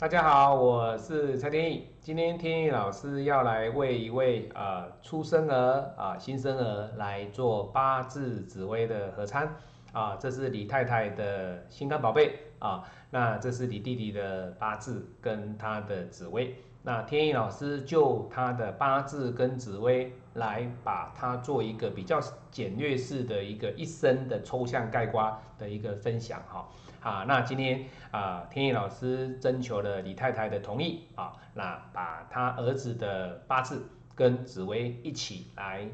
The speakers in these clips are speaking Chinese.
大家好，我是蔡天意。今天天意老师要来为一位呃出生儿啊新生儿来做八字紫微的合参啊，这是李太太的心肝宝贝啊，那这是李弟弟的八字跟他的紫微。那天意老师就他的八字跟紫微来把它做一个比较简略式的一个一生的抽象概括的一个分享哈。啊，那今天啊，天意老师征求了李太太的同意啊，那把他儿子的八字跟紫薇一起来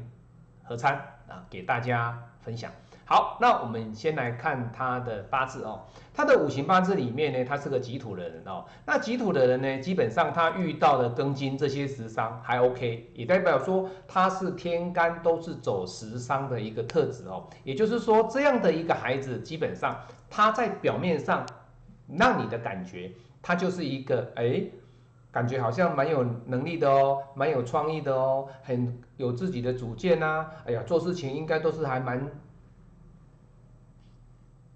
合参啊，给大家分享。好，那我们先来看他的八字哦。他的五行八字里面呢，他是个己土的人哦。那己土的人呢，基本上他遇到的庚金这些食伤还 OK，也代表说他是天干都是走食伤的一个特质哦。也就是说，这样的一个孩子，基本上他在表面上让你的感觉，他就是一个哎，感觉好像蛮有能力的哦，蛮有创意的哦，很有自己的主见呐。哎呀，做事情应该都是还蛮。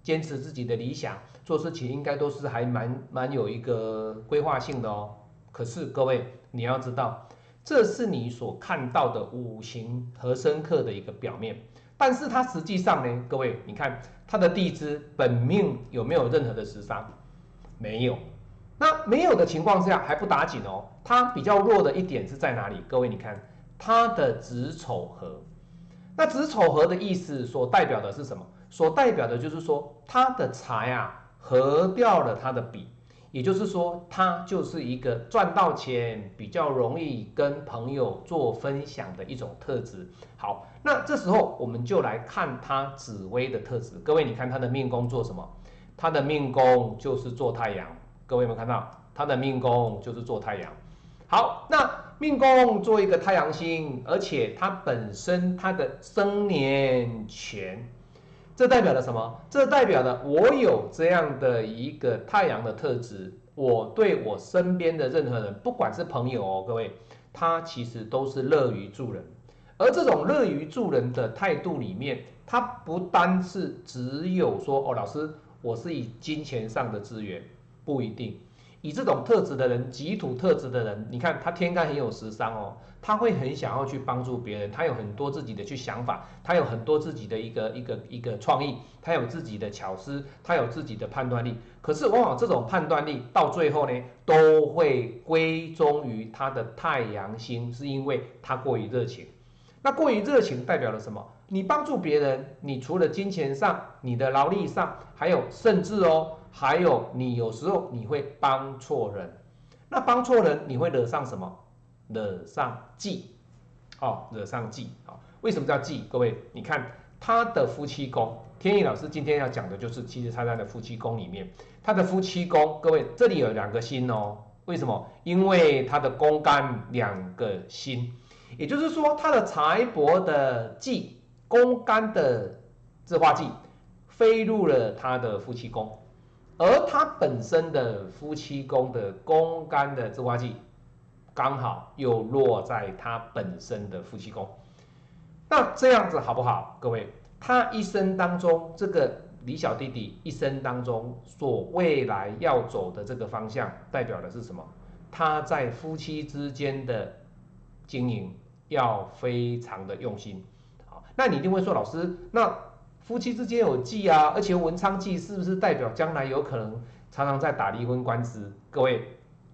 坚持自己的理想，做事情应该都是还蛮蛮有一个规划性的哦。可是各位，你要知道，这是你所看到的五行和生克的一个表面，但是它实际上呢，各位，你看它的地支本命有没有任何的食伤？没有。那没有的情况下还不打紧哦，它比较弱的一点是在哪里？各位，你看它的子丑合。那子丑合的意思所代表的是什么？所代表的就是说，他的财啊合掉了他的比，也就是说，他就是一个赚到钱比较容易跟朋友做分享的一种特质。好，那这时候我们就来看他紫薇的特质。各位，你看他的命宫做什么？他的命宫就是做太阳。各位有没有看到？他的命宫就是做太阳。好，那命宫做一个太阳星，而且它本身它的生年权。这代表了什么？这代表了我有这样的一个太阳的特质，我对我身边的任何人，不管是朋友哦，各位，他其实都是乐于助人。而这种乐于助人的态度里面，他不单是只有说哦，老师，我是以金钱上的资源，不一定。以这种特质的人，己土特质的人，你看他天干很有食伤哦，他会很想要去帮助别人，他有很多自己的去想法，他有很多自己的一个一个一个创意，他有自己的巧思，他有自己的判断力。可是往往这种判断力到最后呢，都会归宗于他的太阳星，是因为他过于热情。那过于热情代表了什么？你帮助别人，你除了金钱上、你的劳力上，还有甚至哦。还有，你有时候你会帮错人，那帮错人你会惹上什么？惹上忌，哦，惹上忌，哦，为什么叫忌？各位，你看他的夫妻宫，天意老师今天要讲的就是其实他在的夫妻宫里面，他的夫妻宫，各位这里有两个心哦，为什么？因为他的宫干两个心，也就是说他的财帛的忌，宫干的自化忌飞入了他的夫妻宫。而他本身的夫妻宫的宫干的自化忌，刚好又落在他本身的夫妻宫，那这样子好不好？各位，他一生当中，这个李小弟弟一生当中所未来要走的这个方向，代表的是什么？他在夫妻之间的经营要非常的用心。好，那你一定会说，老师，那？夫妻之间有忌啊，而且文昌忌是不是代表将来有可能常常在打离婚官司？各位，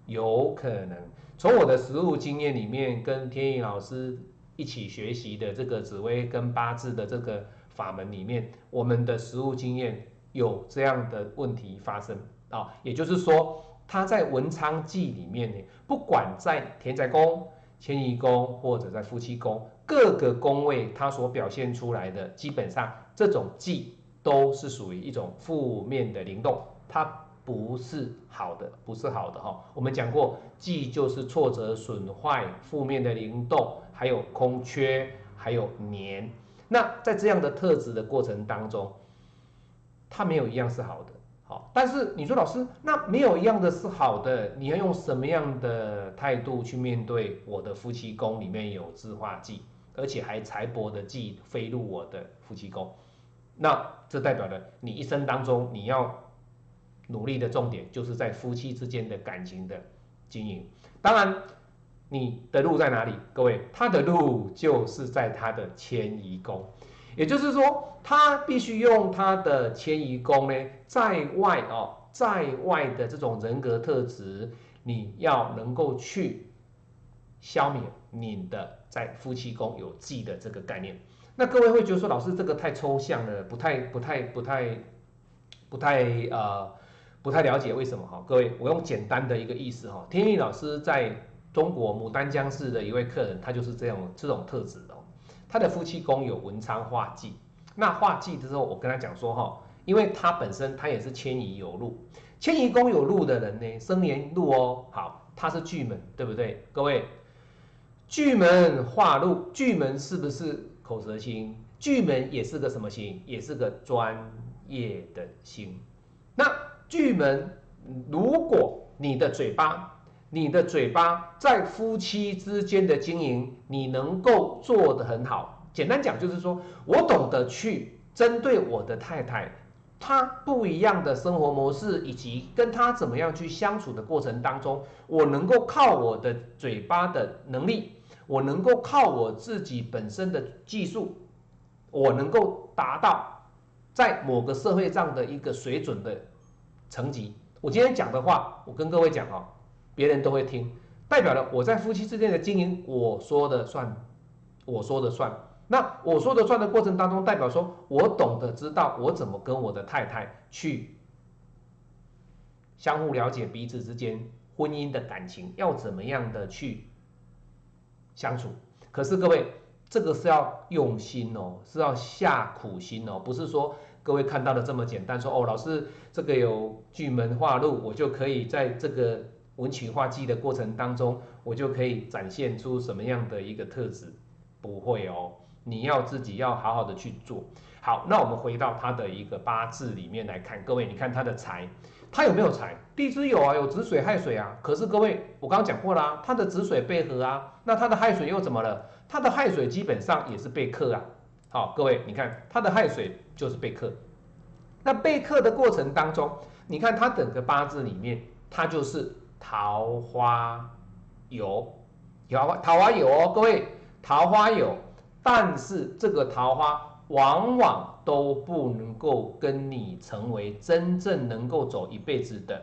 有可能。从我的实务经验里面，跟天意老师一起学习的这个紫薇跟八字的这个法门里面，我们的实务经验有这样的问题发生啊。也就是说，他在文昌忌里面呢，不管在田宅宫、迁移宫或者在夫妻宫各个宫位，它所表现出来的基本上。这种忌都是属于一种负面的灵动，它不是好的，不是好的哈。我们讲过，忌就是挫折、损坏、负面的灵动，还有空缺，还有年。那在这样的特质的过程当中，它没有一样是好的。好，但是你说老师，那没有一样的是好的，你要用什么样的态度去面对我的夫妻宫里面有自化忌，而且还财帛的忌飞入我的夫妻宫？那这代表了你一生当中你要努力的重点就是在夫妻之间的感情的经营。当然，你的路在哪里？各位，他的路就是在他的迁移宫，也就是说，他必须用他的迁移宫呢，在外哦，在外的这种人格特质，你要能够去消灭你的在夫妻宫有忌的这个概念。那各位会觉得说，老师这个太抽象了，不太、不太、不太、不太呃，不太了解为什么哈？各位，我用简单的一个意思哈，天意老师在中国牡丹江市的一位客人，他就是这样这种特质哦。他的夫妻宫有文昌化忌，那化忌的时候，我跟他讲说哈，因为他本身他也是迁移有路，迁移宫有路的人呢，生年路哦，好，他是巨门，对不对？各位，巨门化禄，巨门是不是？口舌心，巨门也是个什么心？也是个专业的心。那巨门，如果你的嘴巴，你的嘴巴在夫妻之间的经营，你能够做得很好。简单讲就是说，我懂得去针对我的太太，她不一样的生活模式，以及跟她怎么样去相处的过程当中，我能够靠我的嘴巴的能力。我能够靠我自己本身的技术，我能够达到在某个社会上的一个水准的层级。我今天讲的话，我跟各位讲哦，别人都会听，代表了我在夫妻之间的经营，我说的算，我说的算。那我说的算的过程当中，代表说我懂得知道我怎么跟我的太太去相互了解彼此之间婚姻的感情，要怎么样的去。相处，可是各位，这个是要用心哦，是要下苦心哦，不是说各位看到的这么简单。说哦，老师，这个有巨门化禄，我就可以在这个文曲化忌的过程当中，我就可以展现出什么样的一个特质？不会哦，你要自己要好好的去做。好，那我们回到他的一个八字里面来看，各位，你看他的财。他有没有财？地支有啊，有子水、亥水啊。可是各位，我刚刚讲过啦，他的子水被合啊，那他的亥水又怎么了？他的亥水基本上也是被克啊。好，各位，你看他的亥水就是被克。那被克的过程当中，你看他整个八字里面，他就是桃花有，有桃花有哦，各位，桃花有，但是这个桃花往往。都不能够跟你成为真正能够走一辈子的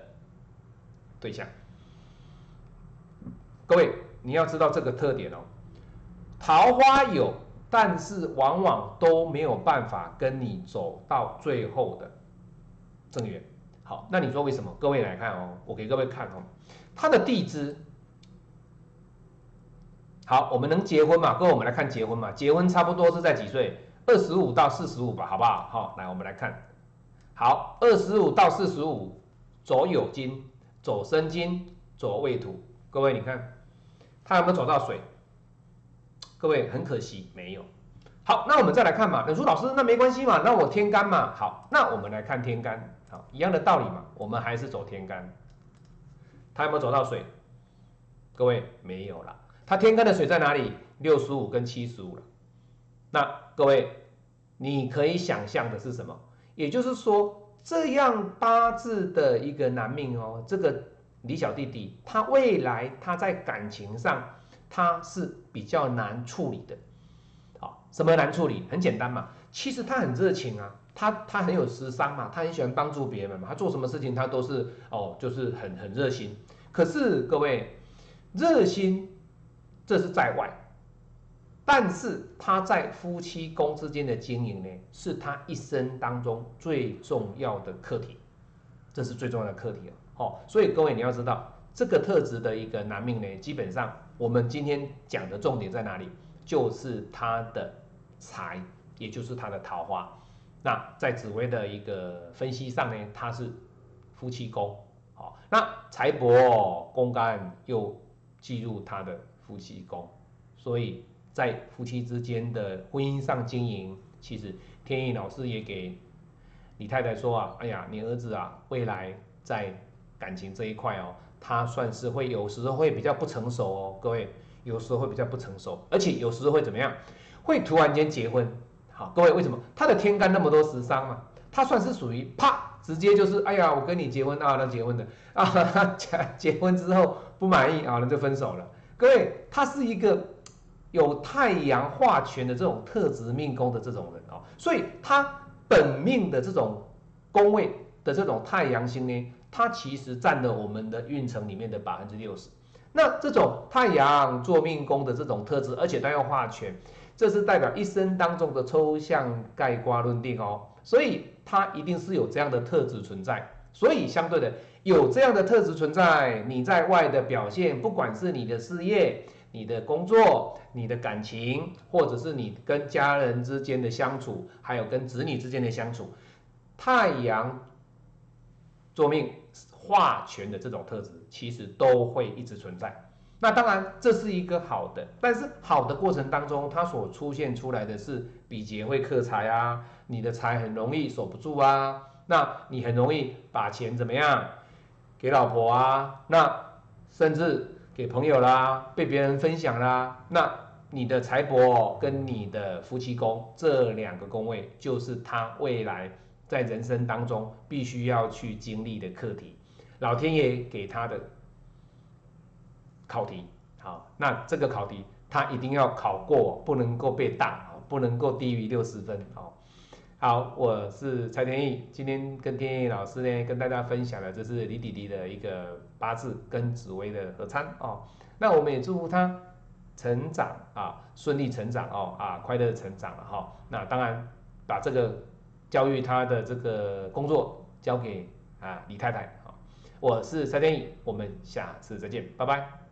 对象。各位，你要知道这个特点哦。桃花有，但是往往都没有办法跟你走到最后的正缘。好，那你说为什么？各位来看哦，我给各位看哦，他的地支。好，我们能结婚嘛？各位，我们来看结婚嘛？结婚差不多是在几岁？二十五到四十五吧，好不好？好，来我们来看，好，二十五到四十五，左有金，左申金，左未土。各位，你看他有没有走到水？各位，很可惜没有。好，那我们再来看嘛。冷叔老师，那没关系嘛，那我天干嘛？好，那我们来看天干。好，一样的道理嘛，我们还是走天干。他有没有走到水？各位，没有了。他天干的水在哪里？六十五跟七十五了。那各位，你可以想象的是什么？也就是说，这样八字的一个男命哦，这个李小弟弟，他未来他在感情上他是比较难处理的。好，什么难处理？很简单嘛，其实他很热情啊，他他很有时商嘛，他很喜欢帮助别人嘛，他做什么事情他都是哦，就是很很热心。可是各位，热心这是在外。但是他在夫妻宫之间的经营呢，是他一生当中最重要的课题，这是最重要的课题哦。好，所以各位你要知道，这个特质的一个男命呢，基本上我们今天讲的重点在哪里？就是他的财，也就是他的桃花。那在紫薇的一个分析上呢，他是夫妻宫，好，那财帛宫干又进入他的夫妻宫，所以。在夫妻之间的婚姻上经营，其实天意老师也给李太太说啊，哎呀，你儿子啊，未来在感情这一块哦，他算是会有时候会比较不成熟哦，各位，有时候会比较不成熟，而且有时候会怎么样？会突然间结婚。好，各位为什么？他的天干那么多食伤嘛，他算是属于啪直接就是哎呀，我跟你结婚啊，那结婚的啊，结 结婚之后不满意啊，那就分手了。各位，他是一个有太阳化权的这种特质命宫的这种人哦，所以他本命的这种宫位的这种太阳星呢，它其实占了我们的运程里面的百分之六十。那这种太阳做命宫的这种特质，而且它要化权，这是代表一生当中的抽象概括论定哦，所以它一定是有这样的特质存在。所以相对的，有这样的特质存在，你在外的表现，不管是你的事业、你的工作、你的感情，或者是你跟家人之间的相处，还有跟子女之间的相处，太阳做命。化权的这种特质，其实都会一直存在。那当然，这是一个好的，但是好的过程当中，它所出现出来的是比劫会克财啊，你的财很容易守不住啊，那你很容易把钱怎么样给老婆啊，那甚至给朋友啦，被别人分享啦，那你的财帛跟你的夫妻宫这两个宫位，就是他未来在人生当中必须要去经历的课题。老天爷给他的考题，好，那这个考题他一定要考过，不能够被挡，不能够低于六十分，好，好，我是蔡天意，今天跟天意老师呢，跟大家分享的这是李弟弟的一个八字跟紫薇的合参哦，那我们也祝福他成长啊，顺利成长哦，啊，快乐成长了哈，那当然把这个教育他的这个工作交给啊李太太。我是蔡天宇，我们下次再见，拜拜。